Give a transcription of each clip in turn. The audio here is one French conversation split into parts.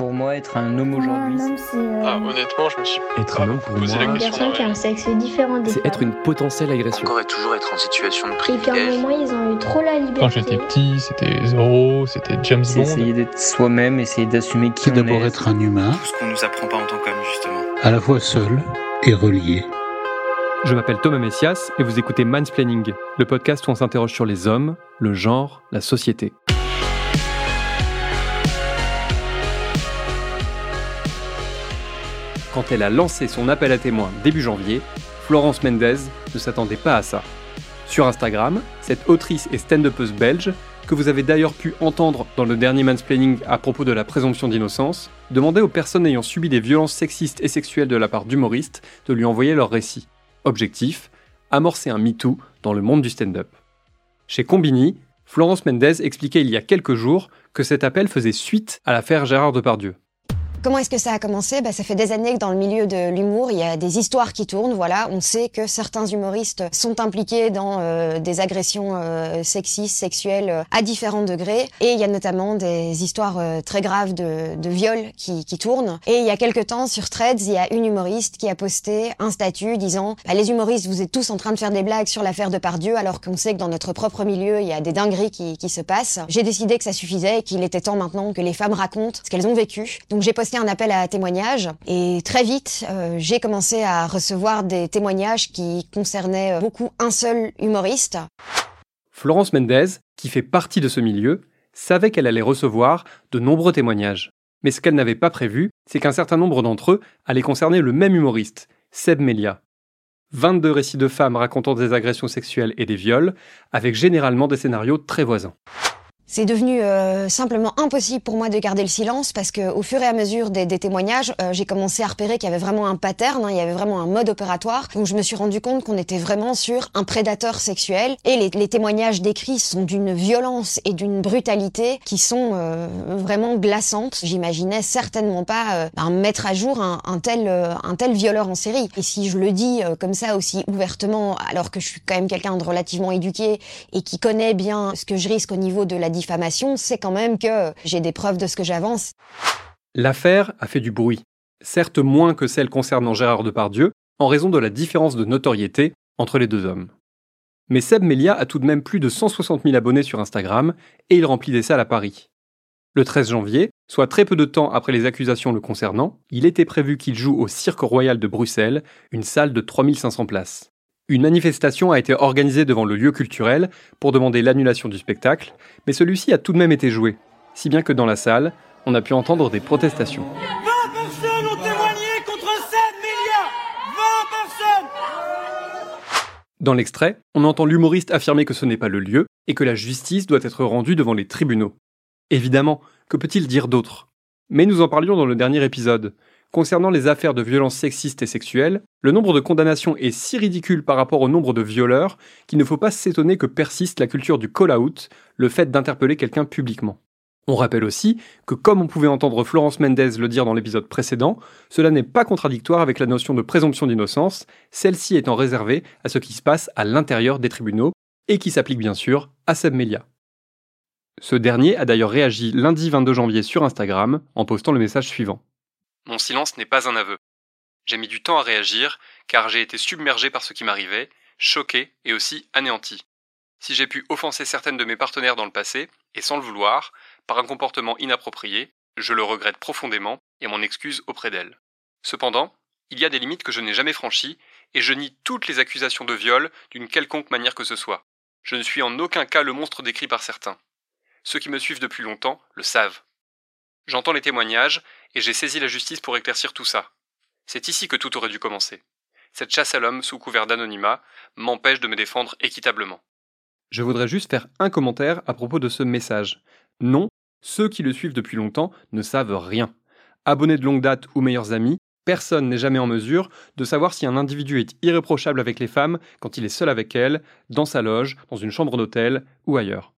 pour moi être un homme aujourd'hui Un homme, c'est euh, Ah, honnêtement, je me suis Être pas un homme, pour posé moi, la une question. personne qui a un sexe différent des C'est être une potentielle agression. Encore et toujours être en situation de Et qu'à un privilège. moment, ils ont eu trop la liberté. Quand j'étais petit, c'était Zorro, c'était James C'est Bond. essayer d'être soi-même, essayer d'assumer qui on d'abord est. être un humain, Tout ce qu'on nous apprend pas en tant qu'homme, justement. à la fois seul et relié. Je m'appelle Thomas Messias et vous écoutez Mansplaining, le podcast où on s'interroge sur les hommes, le genre, la société. Quand elle a lancé son appel à témoins début janvier, Florence Mendez ne s'attendait pas à ça. Sur Instagram, cette autrice et stand-upeuse belge, que vous avez d'ailleurs pu entendre dans le dernier mansplaining à propos de la présomption d'innocence, demandait aux personnes ayant subi des violences sexistes et sexuelles de la part d'humoristes de lui envoyer leur récit. Objectif amorcer un MeToo dans le monde du stand-up. Chez Combini, Florence Mendez expliquait il y a quelques jours que cet appel faisait suite à l'affaire Gérard Depardieu. Comment est-ce que ça a commencé? Bah, Ça fait des années que dans le milieu de l'humour, il y a des histoires qui tournent. Voilà, on sait que certains humoristes sont impliqués dans euh, des agressions euh, sexistes, sexuelles euh, à différents degrés. Et il y a notamment des histoires euh, très graves de, de viol qui, qui tournent. Et il y a quelque temps, sur Threads, il y a une humoriste qui a posté un statut disant bah, Les humoristes, vous êtes tous en train de faire des blagues sur l'affaire de Pardieu, alors qu'on sait que dans notre propre milieu, il y a des dingueries qui, qui se passent. J'ai décidé que ça suffisait et qu'il était temps maintenant que les femmes racontent ce qu'elles ont vécu. Donc j'ai posté un appel à témoignages et très vite, euh, j'ai commencé à recevoir des témoignages qui concernaient euh, beaucoup un seul humoriste. Florence Mendez, qui fait partie de ce milieu, savait qu'elle allait recevoir de nombreux témoignages. Mais ce qu'elle n'avait pas prévu, c'est qu'un certain nombre d'entre eux allaient concerner le même humoriste, Seb Melia. 22 récits de femmes racontant des agressions sexuelles et des viols, avec généralement des scénarios très voisins. C'est devenu euh, simplement impossible pour moi de garder le silence parce que au fur et à mesure des, des témoignages, euh, j'ai commencé à repérer qu'il y avait vraiment un pattern, hein, il y avait vraiment un mode opératoire. Donc je me suis rendu compte qu'on était vraiment sur un prédateur sexuel et les, les témoignages décrits sont d'une violence et d'une brutalité qui sont euh, vraiment glaçantes. J'imaginais certainement pas ben, mettre à jour un, un tel euh, un tel violeur en série. Et si je le dis euh, comme ça aussi ouvertement, alors que je suis quand même quelqu'un de relativement éduqué et qui connaît bien ce que je risque au niveau de la diffamation, c'est quand même que j'ai des preuves de ce que j'avance. L'affaire a fait du bruit, certes moins que celle concernant Gérard Depardieu, en raison de la différence de notoriété entre les deux hommes. Mais Seb Melia a tout de même plus de 160 000 abonnés sur Instagram et il remplit des salles à Paris. Le 13 janvier, soit très peu de temps après les accusations le concernant, il était prévu qu'il joue au Cirque Royal de Bruxelles, une salle de 3500 places. Une manifestation a été organisée devant le lieu culturel pour demander l'annulation du spectacle, mais celui-ci a tout de même été joué, si bien que dans la salle, on a pu entendre des protestations. 20 personnes ont témoigné contre 7 milliards 20 personnes Dans l'extrait, on entend l'humoriste affirmer que ce n'est pas le lieu et que la justice doit être rendue devant les tribunaux. Évidemment, que peut-il dire d'autre? Mais nous en parlions dans le dernier épisode. Concernant les affaires de violences sexistes et sexuelles, le nombre de condamnations est si ridicule par rapport au nombre de violeurs qu'il ne faut pas s'étonner que persiste la culture du call-out, le fait d'interpeller quelqu'un publiquement. On rappelle aussi que, comme on pouvait entendre Florence Mendez le dire dans l'épisode précédent, cela n'est pas contradictoire avec la notion de présomption d'innocence, celle-ci étant réservée à ce qui se passe à l'intérieur des tribunaux et qui s'applique bien sûr à Seb Melia. Ce dernier a d'ailleurs réagi lundi 22 janvier sur Instagram en postant le message suivant. Mon silence n'est pas un aveu. J'ai mis du temps à réagir car j'ai été submergé par ce qui m'arrivait, choqué et aussi anéanti. Si j'ai pu offenser certaines de mes partenaires dans le passé, et sans le vouloir, par un comportement inapproprié, je le regrette profondément et m'en excuse auprès d'elle. Cependant, il y a des limites que je n'ai jamais franchies et je nie toutes les accusations de viol d'une quelconque manière que ce soit. Je ne suis en aucun cas le monstre décrit par certains. Ceux qui me suivent depuis longtemps le savent. J'entends les témoignages et j'ai saisi la justice pour éclaircir tout ça. C'est ici que tout aurait dû commencer. Cette chasse à l'homme sous couvert d'anonymat m'empêche de me défendre équitablement. Je voudrais juste faire un commentaire à propos de ce message. Non, ceux qui le suivent depuis longtemps ne savent rien. Abonnés de longue date ou meilleurs amis, personne n'est jamais en mesure de savoir si un individu est irréprochable avec les femmes quand il est seul avec elles, dans sa loge, dans une chambre d'hôtel ou ailleurs.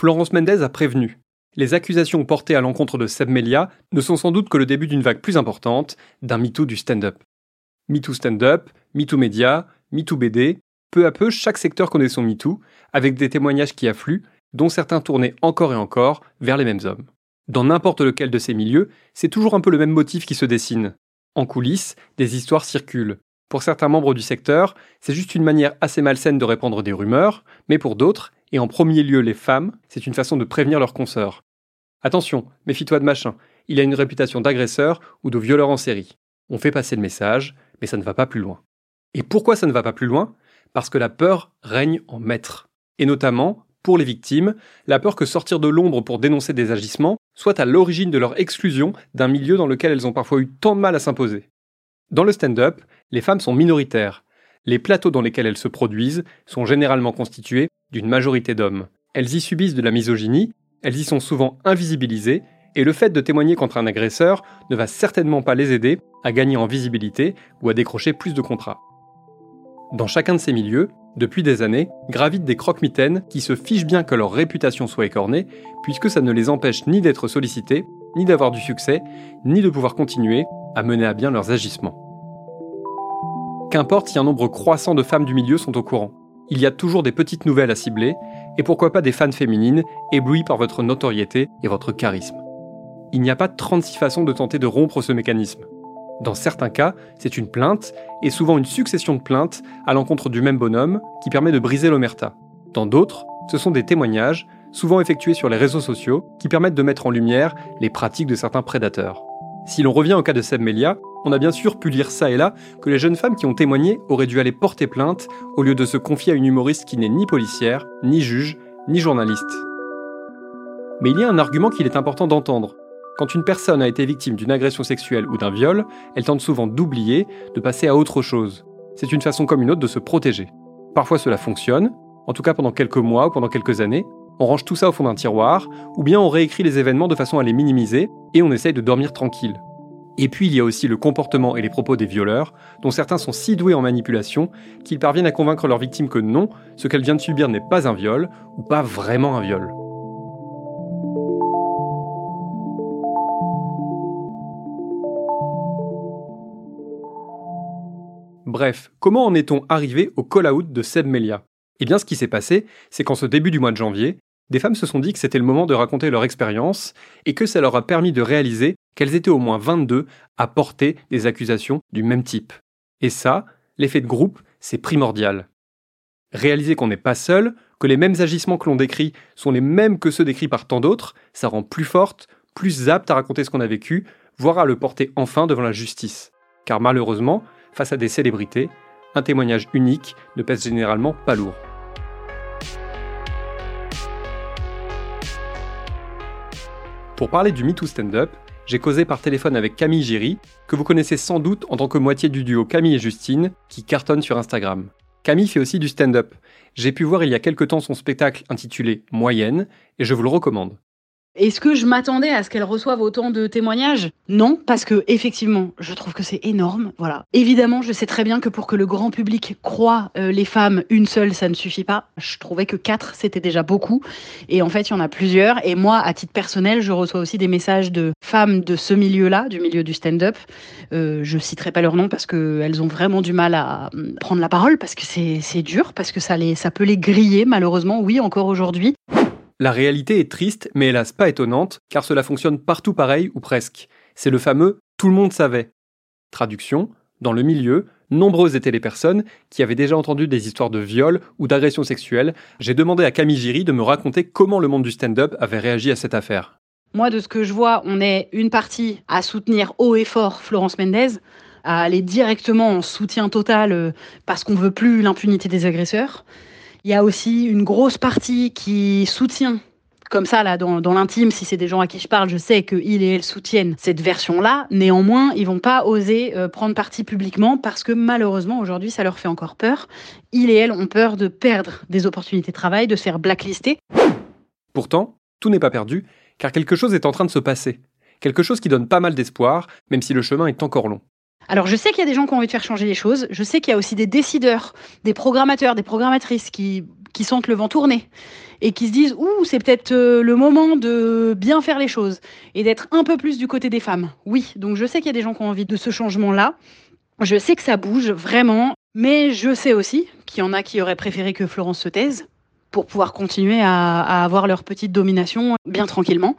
Florence Mendez a prévenu. Les accusations portées à l'encontre de Seb Melia ne sont sans doute que le début d'une vague plus importante, d'un MeToo du stand-up. MeToo stand-up, MeToo média, MeToo BD, Peu à peu, chaque secteur connaît son MeToo, avec des témoignages qui affluent, dont certains tournés encore et encore vers les mêmes hommes. Dans n'importe lequel de ces milieux, c'est toujours un peu le même motif qui se dessine. En coulisses, des histoires circulent. Pour certains membres du secteur, c'est juste une manière assez malsaine de répandre des rumeurs, mais pour d'autres, et en premier lieu les femmes, c'est une façon de prévenir leurs consoeurs. Attention, méfie-toi de machin, il a une réputation d'agresseur ou de violeur en série. On fait passer le message, mais ça ne va pas plus loin. Et pourquoi ça ne va pas plus loin? Parce que la peur règne en maître. Et notamment, pour les victimes, la peur que sortir de l'ombre pour dénoncer des agissements soit à l'origine de leur exclusion d'un milieu dans lequel elles ont parfois eu tant de mal à s'imposer. Dans le stand-up, les femmes sont minoritaires. Les plateaux dans lesquels elles se produisent sont généralement constitués d'une majorité d'hommes. Elles y subissent de la misogynie, elles y sont souvent invisibilisées, et le fait de témoigner contre un agresseur ne va certainement pas les aider à gagner en visibilité ou à décrocher plus de contrats. Dans chacun de ces milieux, depuis des années, gravitent des croque-mitaines qui se fichent bien que leur réputation soit écornée, puisque ça ne les empêche ni d'être sollicités, ni d'avoir du succès, ni de pouvoir continuer à mener à bien leurs agissements. Qu'importe si un nombre croissant de femmes du milieu sont au courant, il y a toujours des petites nouvelles à cibler, et pourquoi pas des fans féminines éblouies par votre notoriété et votre charisme. Il n'y a pas 36 façons de tenter de rompre ce mécanisme. Dans certains cas, c'est une plainte, et souvent une succession de plaintes à l'encontre du même bonhomme, qui permet de briser l'omerta. Dans d'autres, ce sont des témoignages, souvent effectués sur les réseaux sociaux, qui permettent de mettre en lumière les pratiques de certains prédateurs. Si l'on revient au cas de Seb Melia, on a bien sûr pu lire ça et là que les jeunes femmes qui ont témoigné auraient dû aller porter plainte au lieu de se confier à une humoriste qui n'est ni policière, ni juge, ni journaliste. Mais il y a un argument qu'il est important d'entendre. Quand une personne a été victime d'une agression sexuelle ou d'un viol, elle tente souvent d'oublier, de passer à autre chose. C'est une façon comme une autre de se protéger. Parfois cela fonctionne, en tout cas pendant quelques mois ou pendant quelques années, on range tout ça au fond d'un tiroir, ou bien on réécrit les événements de façon à les minimiser, et on essaye de dormir tranquille. Et puis il y a aussi le comportement et les propos des violeurs, dont certains sont si doués en manipulation qu'ils parviennent à convaincre leur victime que non, ce qu'elle vient de subir n'est pas un viol, ou pas vraiment un viol. Bref, comment en est-on arrivé au call-out de Seb Melia? Eh bien, ce qui s'est passé, c'est qu'en ce début du mois de janvier, des femmes se sont dit que c'était le moment de raconter leur expérience et que ça leur a permis de réaliser qu'elles étaient au moins 22 à porter des accusations du même type. Et ça, l'effet de groupe, c'est primordial. Réaliser qu'on n'est pas seul, que les mêmes agissements que l'on décrit sont les mêmes que ceux décrits par tant d'autres, ça rend plus forte, plus apte à raconter ce qu'on a vécu, voire à le porter enfin devant la justice. Car malheureusement, face à des célébrités, un témoignage unique ne pèse généralement pas lourd. Pour parler du MeToo Stand-Up, j'ai causé par téléphone avec Camille Giry, que vous connaissez sans doute en tant que moitié du duo Camille et Justine, qui cartonne sur Instagram. Camille fait aussi du stand-up. J'ai pu voir il y a quelque temps son spectacle intitulé Moyenne, et je vous le recommande. Est-ce que je m'attendais à ce qu'elle reçoive autant de témoignages? Non, parce que effectivement, je trouve que c'est énorme. Voilà. Évidemment, je sais très bien que pour que le grand public croie euh, les femmes, une seule, ça ne suffit pas. Je trouvais que quatre, c'était déjà beaucoup. Et en fait, il y en a plusieurs. Et moi, à titre personnel, je reçois aussi des messages de femmes de ce milieu-là, du milieu du stand-up. Euh, je citerai pas leur nom parce qu'elles ont vraiment du mal à euh, prendre la parole parce que c'est dur, parce que ça, les, ça peut les griller, malheureusement, oui, encore aujourd'hui. La réalité est triste, mais hélas pas étonnante, car cela fonctionne partout pareil ou presque. C'est le fameux tout le monde savait. Traduction Dans le milieu, nombreuses étaient les personnes qui avaient déjà entendu des histoires de viol ou d'agression sexuelle. J'ai demandé à Camille Giry de me raconter comment le monde du stand-up avait réagi à cette affaire. Moi, de ce que je vois, on est une partie à soutenir haut et fort Florence Mendez, à aller directement en soutien total euh, parce qu'on veut plus l'impunité des agresseurs. Il y a aussi une grosse partie qui soutient comme ça, là, dans, dans l'intime, si c'est des gens à qui je parle, je sais qu'ils et elles soutiennent cette version-là. Néanmoins, ils vont pas oser euh, prendre parti publiquement parce que malheureusement, aujourd'hui, ça leur fait encore peur. Ils et elles ont peur de perdre des opportunités de travail, de se faire blacklister. Pourtant, tout n'est pas perdu, car quelque chose est en train de se passer. Quelque chose qui donne pas mal d'espoir, même si le chemin est encore long. Alors je sais qu'il y a des gens qui ont envie de faire changer les choses, je sais qu'il y a aussi des décideurs, des programmateurs, des programmatrices qui, sentent le vent tourner et qui se disent ouh c'est peut-être euh, le moment de bien faire les choses et d'être un peu plus du côté des femmes. Oui, donc je sais qu'il y a des gens qui ont envie de ce changement-là. Je sais que ça bouge vraiment. Mais je sais aussi qu'il y en a qui auraient préféré que Florence se taise pour pouvoir continuer à, à avoir leur petite domination bien tranquillement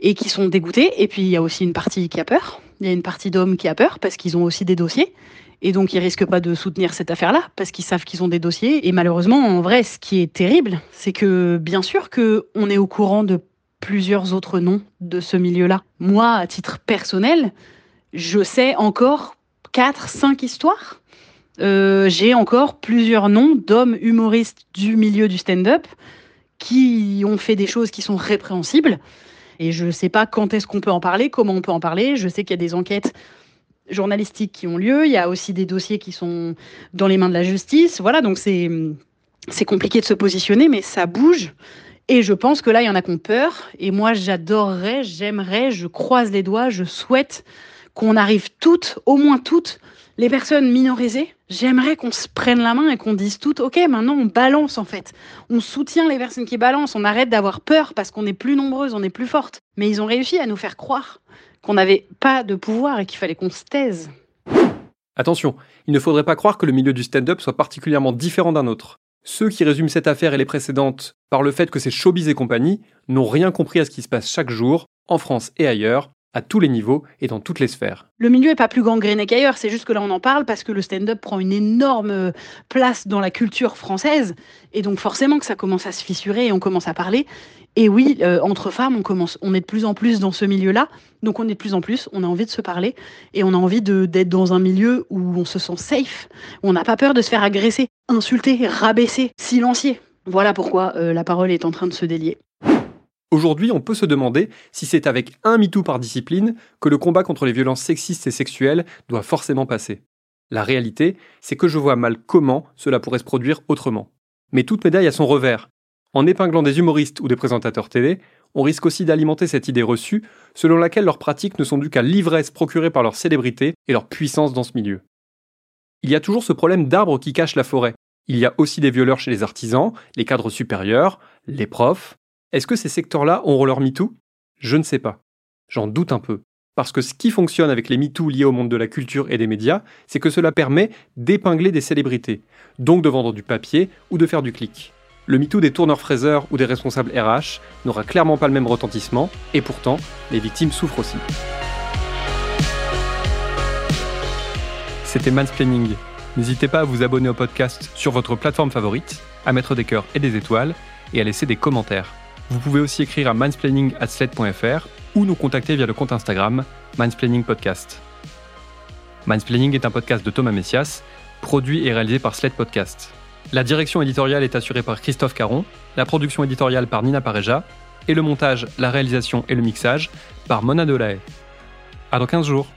et qui sont dégoûtés. Et puis il y a aussi une partie qui a peur. Il y a une partie d'hommes qui a peur parce qu'ils ont aussi des dossiers. Et donc ils risquent pas de soutenir cette affaire-là parce qu'ils savent qu'ils ont des dossiers. Et malheureusement, en vrai, ce qui est terrible, c'est que bien sûr que on est au courant de plusieurs autres noms de ce milieu-là. Moi, à titre personnel, je sais encore quatre, cinq histoires. Euh, J'ai encore plusieurs noms d'hommes humoristes du milieu du stand-up qui ont fait des choses qui sont répréhensibles. Et je ne sais pas quand est-ce qu'on peut en parler, comment on peut en parler. Je sais qu'il y a des enquêtes journalistiques qui ont lieu. Il y a aussi des dossiers qui sont dans les mains de la justice. Voilà, donc c'est c'est compliqué de se positionner, mais ça bouge. Et je pense que là, il y en a qui ont peur. Et moi, j'adorerais, j'aimerais, je croise les doigts, je souhaite qu'on arrive toutes, au moins toutes, les personnes minorisées. J'aimerais qu'on se prenne la main et qu'on dise toutes, OK, maintenant on balance en fait. On soutient les personnes qui balancent, on arrête d'avoir peur parce qu'on est plus nombreuses, on est plus fortes. Mais ils ont réussi à nous faire croire qu'on n'avait pas de pouvoir et qu'il fallait qu'on se taise. Attention, il ne faudrait pas croire que le milieu du stand-up soit particulièrement différent d'un autre. Ceux qui résument cette affaire et les précédentes par le fait que c'est showbiz et compagnie n'ont rien compris à ce qui se passe chaque jour, en France et ailleurs, à tous les niveaux et dans toutes les sphères. Le milieu est pas plus gangréné qu'ailleurs, c'est juste que là on en parle parce que le stand-up prend une énorme euh, place dans la culture française et donc forcément que ça commence à se fissurer et on commence à parler. Et oui, euh, entre femmes, on commence, on est de plus en plus dans ce milieu-là, donc on est de plus en plus, on a envie de se parler et on a envie d'être dans un milieu où on se sent safe, où on n'a pas peur de se faire agresser, insulter, rabaisser, silencier. Voilà pourquoi euh, la parole est en train de se délier. Aujourd'hui, on peut se demander si c'est avec un MeToo par discipline que le combat contre les violences sexistes et sexuelles doit forcément passer. La réalité, c'est que je vois mal comment cela pourrait se produire autrement. Mais toute médaille a son revers. En épinglant des humoristes ou des présentateurs télé, on risque aussi d'alimenter cette idée reçue selon laquelle leurs pratiques ne sont dues qu'à l'ivresse procurée par leur célébrité et leur puissance dans ce milieu. Il y a toujours ce problème d'arbre qui cache la forêt. Il y a aussi des violeurs chez les artisans, les cadres supérieurs, les profs. Est-ce que ces secteurs-là auront leur MeToo? Je ne sais pas. J'en doute un peu. Parce que ce qui fonctionne avec les MeToo liés au monde de la culture et des médias, c'est que cela permet d'épingler des célébrités, donc de vendre du papier ou de faire du clic. Le MeToo des tourneurs-fraiseurs ou des responsables RH n'aura clairement pas le même retentissement, et pourtant, les victimes souffrent aussi. C'était Mansplaining. N'hésitez pas à vous abonner au podcast sur votre plateforme favorite, à mettre des cœurs et des étoiles, et à laisser des commentaires. Vous pouvez aussi écrire à mansplaining.sled.fr ou nous contacter via le compte Instagram Mansplaining Podcast. Mansplaining est un podcast de Thomas Messias, produit et réalisé par Sled Podcast. La direction éditoriale est assurée par Christophe Caron, la production éditoriale par Nina Pareja, et le montage, la réalisation et le mixage par Mona Delahaye. À dans 15 jours.